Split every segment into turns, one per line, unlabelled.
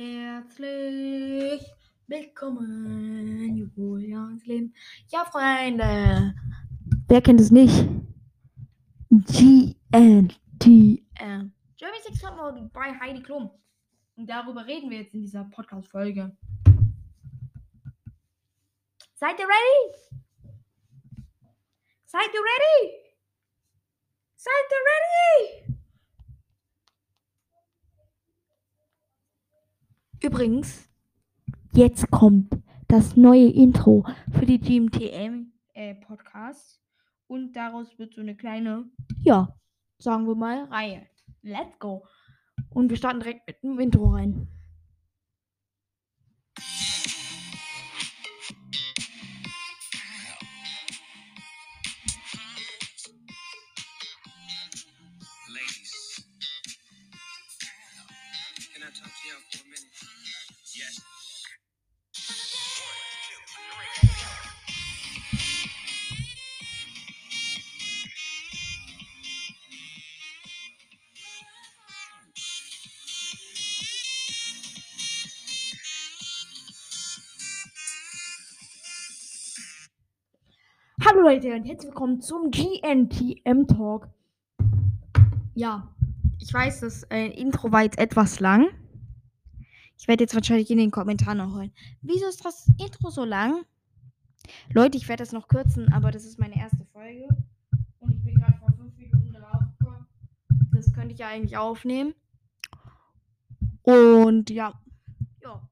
Herzlich willkommen, Julians Leben. Ja, Freunde. Wer kennt es nicht? GNTM. Germany Six bei Heidi Klum. Und darüber reden wir jetzt in dieser Podcast-Folge. Seid ihr ready? Seid ihr ready? Seid ihr ready? Übrigens, jetzt kommt das neue Intro für die GMTM äh, Podcast. Und daraus wird so eine kleine, ja, sagen wir mal, Reihe. Let's go. Und wir starten direkt mit dem Intro rein. Hallo Leute und herzlich willkommen zum GNTM Talk. Ja, ich weiß, das äh, Intro war jetzt etwas lang. Ich werde jetzt wahrscheinlich in den Kommentaren noch holen. Wieso ist das Intro so lang? Leute, ich werde das noch kürzen, aber das ist meine erste Folge. Und ich bin gerade vor fünf Minuten draufgekommen. Das könnte ich ja eigentlich aufnehmen. Und ja. Ja.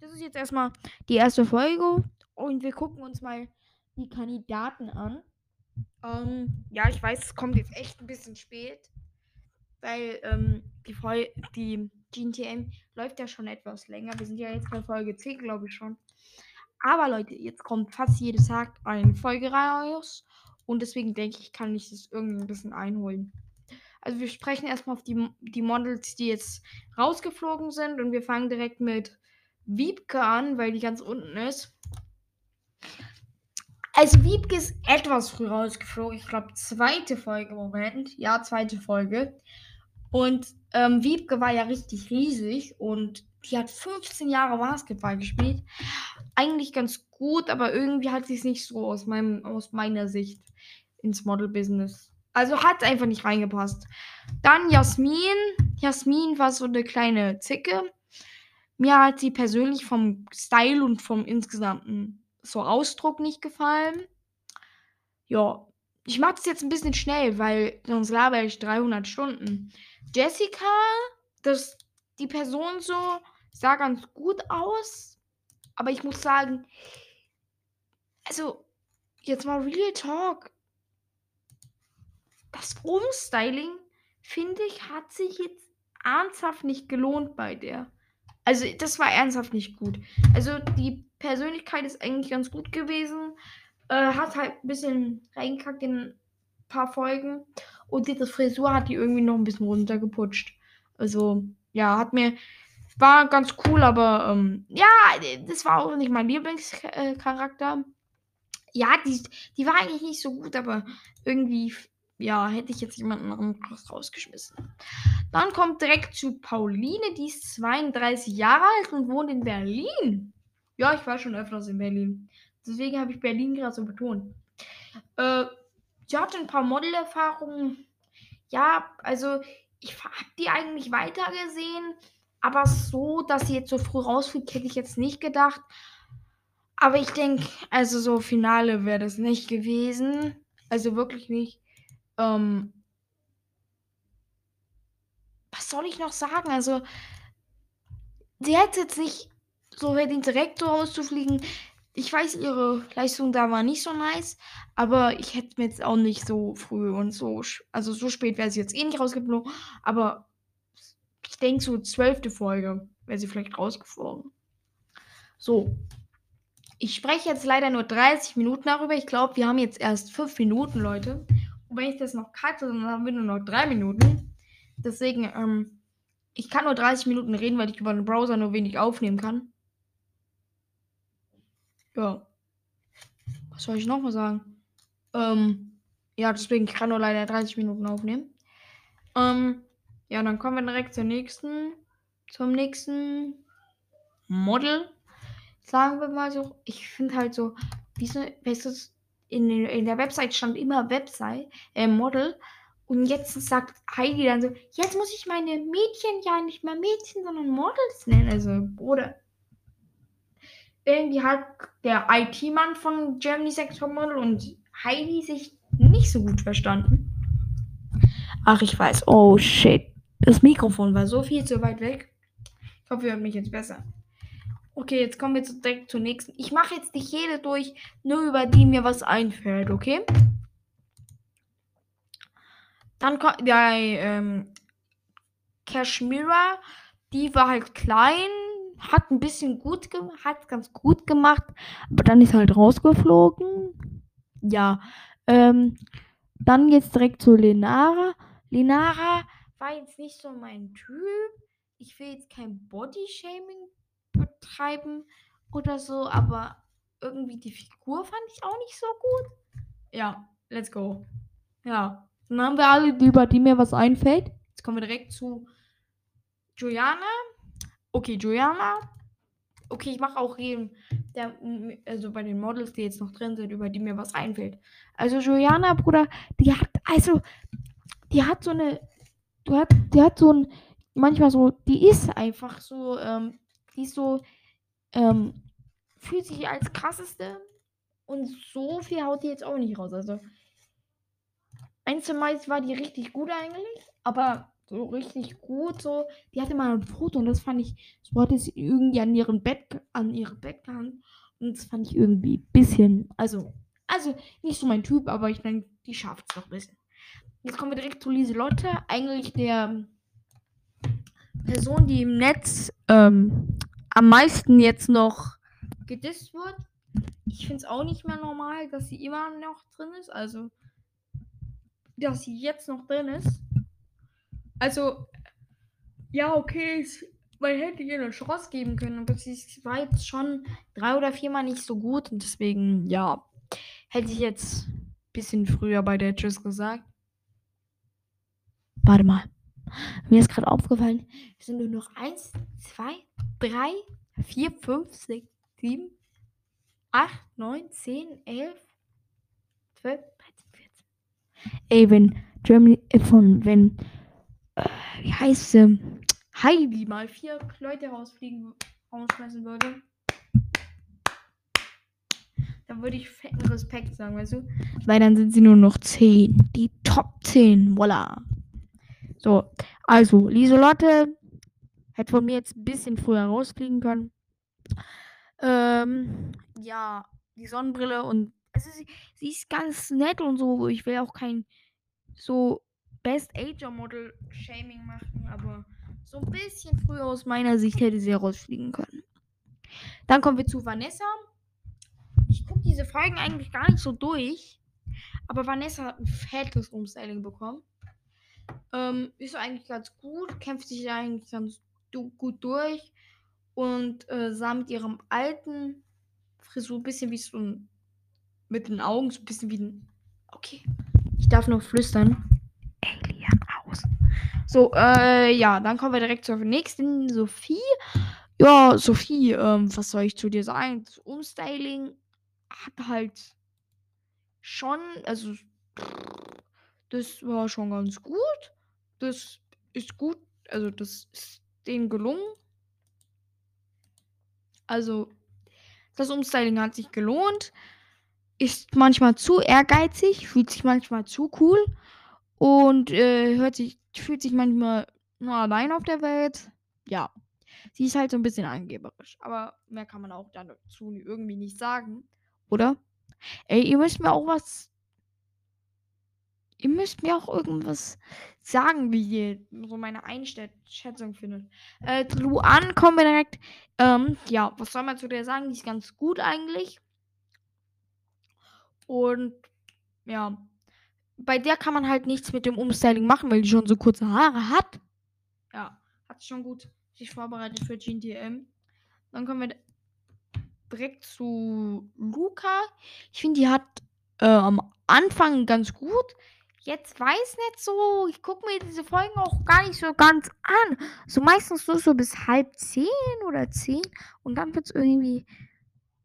Das ist jetzt erstmal die erste Folge. Und wir gucken uns mal die Kandidaten an. Ähm, ja, ich weiß, es kommt jetzt echt ein bisschen spät, weil ähm, die, Fol die GNTM läuft ja schon etwas länger. Wir sind ja jetzt bei Folge 10, glaube ich schon. Aber Leute, jetzt kommt fast jeden Tag eine Folge raus und deswegen denke ich, kann ich das irgendwie ein bisschen einholen. Also wir sprechen erstmal auf die, die Models, die jetzt rausgeflogen sind und wir fangen direkt mit Wiebke an, weil die ganz unten ist. Also Wiebke ist etwas früh rausgeflogen. Ich glaube, zweite Folge, Moment. Ja, zweite Folge. Und ähm, Wiebke war ja richtig riesig und die hat 15 Jahre Basketball gespielt. Eigentlich ganz gut, aber irgendwie hat sie es nicht so aus, meinem, aus meiner Sicht ins Model-Business. Also hat einfach nicht reingepasst. Dann Jasmin. Jasmin war so eine kleine Zicke. Mir hat sie persönlich vom Style und vom insgesamten so Ausdruck nicht gefallen. Ja, ich mache es jetzt ein bisschen schnell, weil sonst laber ich 300 Stunden. Jessica, das, die Person so, sah ganz gut aus. Aber ich muss sagen, also, jetzt mal Real Talk. Das Umstyling, finde ich, hat sich jetzt ernsthaft nicht gelohnt bei der. Also, das war ernsthaft nicht gut. Also, die Persönlichkeit ist eigentlich ganz gut gewesen. Äh, hat halt ein bisschen reingekackt in ein paar Folgen. Und diese Frisur hat die irgendwie noch ein bisschen runtergeputscht. Also, ja, hat mir. War ganz cool, aber ähm, ja, das war auch nicht mein Lieblingscharakter. Ja, die, die war eigentlich nicht so gut, aber irgendwie, ja, hätte ich jetzt jemanden anderes rausgeschmissen. Dann kommt direkt zu Pauline, die ist 32 Jahre alt und wohnt in Berlin. Ja, ich war schon öfters in Berlin. Deswegen habe ich Berlin gerade so betont. Äh, sie hatte ein paar Modelerfahrungen. Ja, also ich habe die eigentlich weitergesehen. Aber so, dass sie jetzt so früh rausfliegt, hätte ich jetzt nicht gedacht. Aber ich denke, also so Finale wäre das nicht gewesen. Also wirklich nicht. Ähm, was soll ich noch sagen? Also, sie hätte jetzt nicht so verdient, direkt so rauszufliegen. Ich weiß, ihre Leistung da war nicht so nice, aber ich hätte mir jetzt auch nicht so früh und so, also so spät wäre sie jetzt eh nicht rausgeflogen, aber ich denke so zwölfte Folge wäre sie vielleicht rausgeflogen. So. Ich spreche jetzt leider nur 30 Minuten darüber. Ich glaube, wir haben jetzt erst 5 Minuten, Leute. Und wenn ich das noch cutte, dann haben wir nur noch 3 Minuten. Deswegen, ähm, ich kann nur 30 Minuten reden, weil ich über den Browser nur wenig aufnehmen kann. Ja. Was soll ich noch mal sagen? Ähm, ja, deswegen, kann nur leider 30 Minuten aufnehmen. Ähm, ja, dann kommen wir direkt zur nächsten, zum nächsten Model. Sagen wir mal so. Ich finde halt so, diese, weißt du, in, in der Website stand immer Website, äh, Model. Und jetzt sagt Heidi dann so, jetzt muss ich meine Mädchen ja nicht mehr Mädchen, sondern Models nennen. Also, Bruder. Irgendwie hat der IT-Mann von Germany's Next Topmodel und Heidi sich nicht so gut verstanden. Ach, ich weiß. Oh, shit. Das Mikrofon war so viel zu weit weg. Ich hoffe, ihr hört mich jetzt besser. Okay, jetzt kommen wir direkt zur nächsten. Ich mache jetzt nicht jede durch, nur über die mir was einfällt, okay? Dann kommt der ähm, Kashmira, die war halt klein, hat ein bisschen gut gemacht, hat ganz gut gemacht, aber dann ist halt rausgeflogen. Ja, ähm, dann geht's direkt zu Lenara. Lenara war jetzt nicht so mein Typ. Ich will jetzt kein Body-Shaming betreiben oder so, aber irgendwie die Figur fand ich auch nicht so gut. Ja, let's go. Ja, dann haben wir alle, über die mir was einfällt. Jetzt kommen wir direkt zu Juliana. Okay, Juliana. Okay, ich mache auch jeden, der, also bei den Models, die jetzt noch drin sind, über die mir was einfällt. Also Juliana, Bruder, die hat, also, die hat so eine, du hat, die hat so ein, manchmal so, die ist einfach so, ähm, die ist so, ähm, fühlt sich als krasseste und so viel haut die jetzt auch nicht raus. Also, eins zu meist war die richtig gut eigentlich, aber so richtig gut so. Die hatte mal ein Foto und das fand ich, so hatte sie irgendwie an ihrem Bett, an ihre Bett und das fand ich irgendwie ein bisschen, also, also nicht so mein Typ, aber ich denke, die schafft es noch ein bisschen. Jetzt kommen wir direkt zu Lieselotte, eigentlich der Person, die im Netz ähm, am meisten jetzt noch gedisst wird. Ich finde es auch nicht mehr normal, dass sie immer noch drin ist. Also, dass sie jetzt noch drin ist. Also, ja, okay, man hätte ihr eine Chance geben können, aber sie war jetzt schon drei oder viermal nicht so gut und deswegen, ja, hätte ich jetzt ein bisschen früher bei der Tschüss gesagt. Warte mal. Mir ist gerade aufgefallen, es sind nur noch 1, 2, 3, 4, 5, 6, 7, 8, 9, 10, 11, 12, 13, 14. Ey, wenn Germany, äh, von, wenn, äh, wie heißt sie, Heidi mal vier Leute rausfliegen, rausschmeißen würde, dann würde ich fetten Respekt sagen, weißt du? Weil dann sind sie nur noch 10. Die Top 10, voila. So, also, Lieselotte hätte von mir jetzt ein bisschen früher rausfliegen können. Ähm, ja, die Sonnenbrille und also sie, sie ist ganz nett und so. Ich will auch kein so Best Ager Model Shaming machen, aber so ein bisschen früher aus meiner Sicht hätte sie rausfliegen können. Dann kommen wir zu Vanessa. Ich gucke diese Folgen eigentlich gar nicht so durch, aber Vanessa hat ein fettes Umstyling bekommen. Ähm, ist eigentlich ganz gut, kämpft sich eigentlich ganz du gut durch und äh, sah mit ihrem alten Frisur ein bisschen wie so ein. mit den Augen so ein bisschen wie ein. Okay, ich darf nur flüstern. So, äh, ja, dann kommen wir direkt zur nächsten, Sophie. Ja, Sophie, ähm, was soll ich zu dir sagen? Das Umstyling hat halt schon, also das war schon ganz gut. Das ist gut, also das ist denen gelungen. Also das Umstyling hat sich gelohnt. Ist manchmal zu ehrgeizig, fühlt sich manchmal zu cool und äh, hört sich, fühlt sich manchmal nur allein auf der Welt. Ja, sie ist halt so ein bisschen angeberisch, aber mehr kann man auch dazu irgendwie nicht sagen, oder? Ey, ihr müsst mir auch was. Ihr müsst mir auch irgendwas sagen, wie ihr so meine Einschätzung findet. Äh, Luan kommen wir direkt. Ähm, ja, was soll man zu der sagen? Die ist ganz gut eigentlich. Und ja, bei der kann man halt nichts mit dem Umstyling machen, weil die schon so kurze Haare hat. Ja, hat schon gut sich vorbereitet für GNTM. Dann kommen wir direkt zu Luca. Ich finde, die hat äh, am Anfang ganz gut. jetzt weiß nicht so. Ich gucke mir diese Folgen auch gar nicht so ganz an. So meistens nur so bis halb zehn oder zehn. Und dann wird es irgendwie.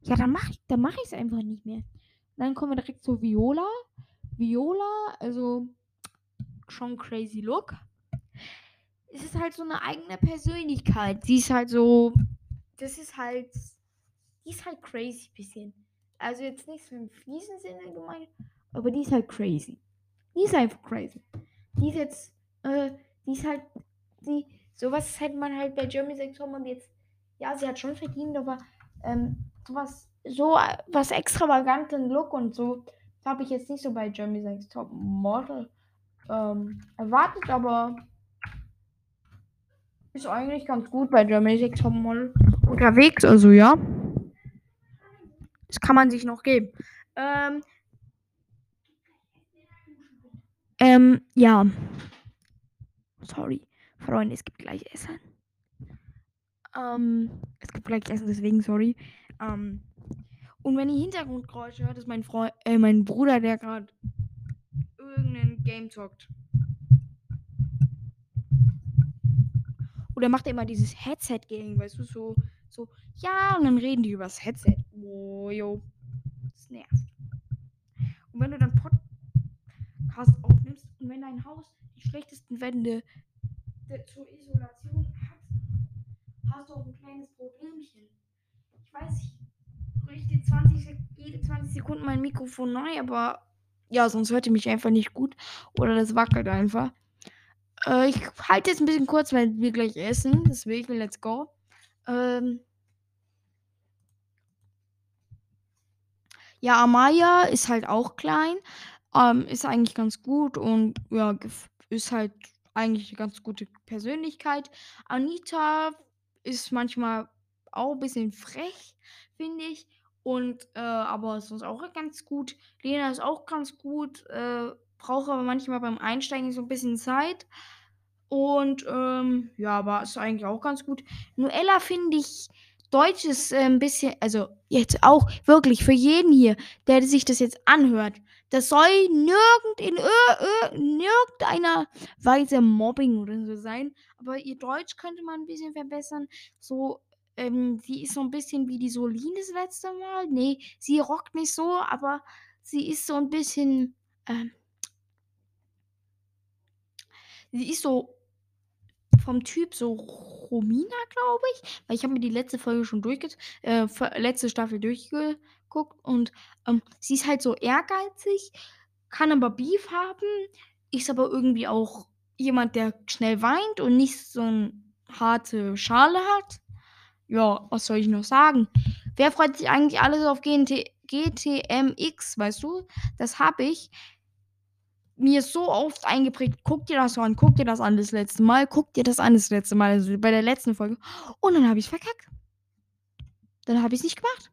Ja, dann mache ich es einfach nicht mehr. Dann kommen wir direkt zu Viola. Viola, also schon crazy Look. Es ist halt so eine eigene Persönlichkeit. Sie ist halt so. Das ist halt. Die ist halt crazy bisschen. Also jetzt nicht so im fiesen Sinne gemeint, aber die ist halt crazy. Die ist einfach crazy. Die ist jetzt, äh, die ist halt, die, sowas hätte man halt bei Jeremy Sex und jetzt, ja, sie hat schon verdient, aber, ähm, sowas, so äh, was extravaganten Look und so, habe ich jetzt nicht so bei Jeremy Sex Top Model, ähm, erwartet, aber ist eigentlich ganz gut bei Jeremy Sex Top Model unterwegs, also ja. Das kann man sich noch geben. Ähm, ähm, ja. Sorry. Freunde, es gibt gleich Essen. Ähm, es gibt gleich Essen, deswegen sorry. Ähm, und wenn ihr Hintergrundgeräusche hört, ist mein Freund, äh, mein Bruder, der gerade irgendein Game zockt. Oder macht er immer dieses Headset-Game, weißt du, so, so, ja, und dann reden die übers Headset. Oh, jo. Das nervt. Und wenn du dann Podcast aufnimmst und wenn dein Haus die schlechtesten Wände zur Isolation hat, hast du auch ein kleines Problemchen. Ich weiß, ich richte 20, jede 20 Sekunden mein Mikrofon neu, aber ja, sonst hört ihr mich einfach nicht gut oder das wackelt einfach. Äh, ich halte jetzt ein bisschen kurz, weil wir gleich essen. Deswegen, let's go. Ähm, ja, Amaya ist halt auch klein. Ähm, ist eigentlich ganz gut und ja, ist halt eigentlich eine ganz gute Persönlichkeit. Anita ist manchmal auch ein bisschen frech, finde ich. Und äh, aber ist sonst auch ganz gut. Lena ist auch ganz gut. Äh, braucht aber manchmal beim Einsteigen so ein bisschen Zeit. Und ähm, ja, aber ist eigentlich auch ganz gut. Noella finde ich, Deutsch ist äh, ein bisschen, also jetzt auch wirklich für jeden hier, der sich das jetzt anhört. Das soll nirgend in ir- ir- nirgendeiner Weise Mobbing oder so sein. Aber ihr Deutsch könnte man ein bisschen verbessern. So, ähm, sie ist so ein bisschen wie die Solin das letzte Mal. Nee, sie rockt nicht so, aber sie ist so ein bisschen, ähm, sie ist so vom Typ so Romina, glaube ich. Weil ich habe mir die letzte Folge schon durchge äh, letzte Staffel durchgeguckt und ähm, sie ist halt so ehrgeizig, kann aber Beef haben, ist aber irgendwie auch jemand, der schnell weint und nicht so eine harte Schale hat. Ja, was soll ich noch sagen? Wer freut sich eigentlich alles auf GNT GTMX, weißt du? Das habe ich mir so oft eingeprägt, guck dir das an, guck dir das an das letzte Mal, guck dir das an das letzte Mal, also bei der letzten Folge. Und dann habe ich es verkackt. Dann habe ich es nicht gemacht.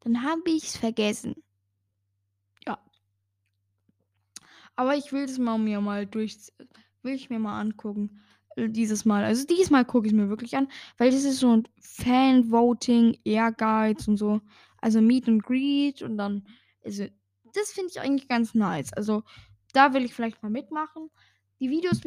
Dann habe ich es vergessen. Ja. Aber ich will es mal mir mal durch, will ich mir mal angucken. Dieses Mal. Also diesmal gucke ich es mir wirklich an, weil das ist so ein Fan-Voting, Ehrgeiz und so. Also Meet and Greet und dann, also das finde ich eigentlich ganz nice. Also da will ich vielleicht mal mitmachen. Die Videos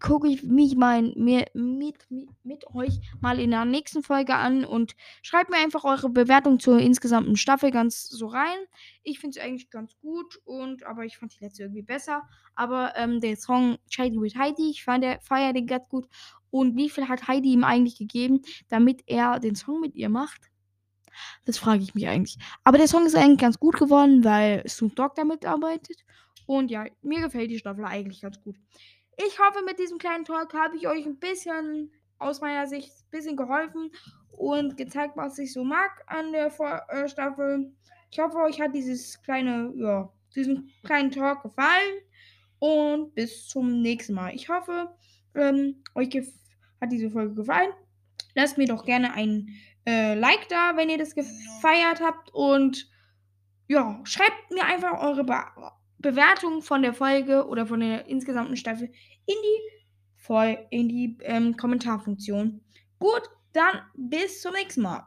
gucke ich mich mal mit, mit, mit euch mal in der nächsten Folge an und schreibt mir einfach eure Bewertung zur insgesamten Staffel ganz so rein. Ich finde es eigentlich ganz gut und aber ich fand die letzte irgendwie besser. Aber ähm, der Song Shady with Heidi, ich fand der feier den ganz gut. Und wie viel hat Heidi ihm eigentlich gegeben, damit er den Song mit ihr macht? Das frage ich mich eigentlich. Aber der Song ist eigentlich ganz gut geworden, weil Snoop Dogg damit arbeitet. Und ja, mir gefällt die Staffel eigentlich ganz gut. Ich hoffe, mit diesem kleinen Talk habe ich euch ein bisschen aus meiner Sicht ein bisschen geholfen und gezeigt, was ich so mag an der Vor äh, Staffel. Ich hoffe, euch hat dieses kleine, ja, diesen kleinen Talk gefallen. Und bis zum nächsten Mal. Ich hoffe, ähm, euch hat diese Folge gefallen. Lasst mir doch gerne ein äh, Like da, wenn ihr das gefeiert habt. Und ja, schreibt mir einfach eure Be Bewertung von der Folge oder von der insgesamten Staffel in die, Fol in die ähm, Kommentarfunktion. Gut, dann bis zum nächsten Mal.